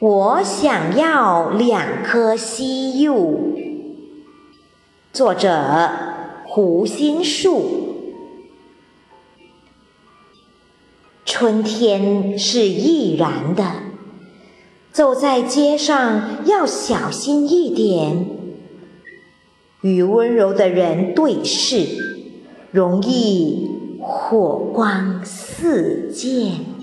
我想要两颗西柚。作者：胡心树。春天是易燃的，走在街上要小心一点。与温柔的人对视，容易火光四溅。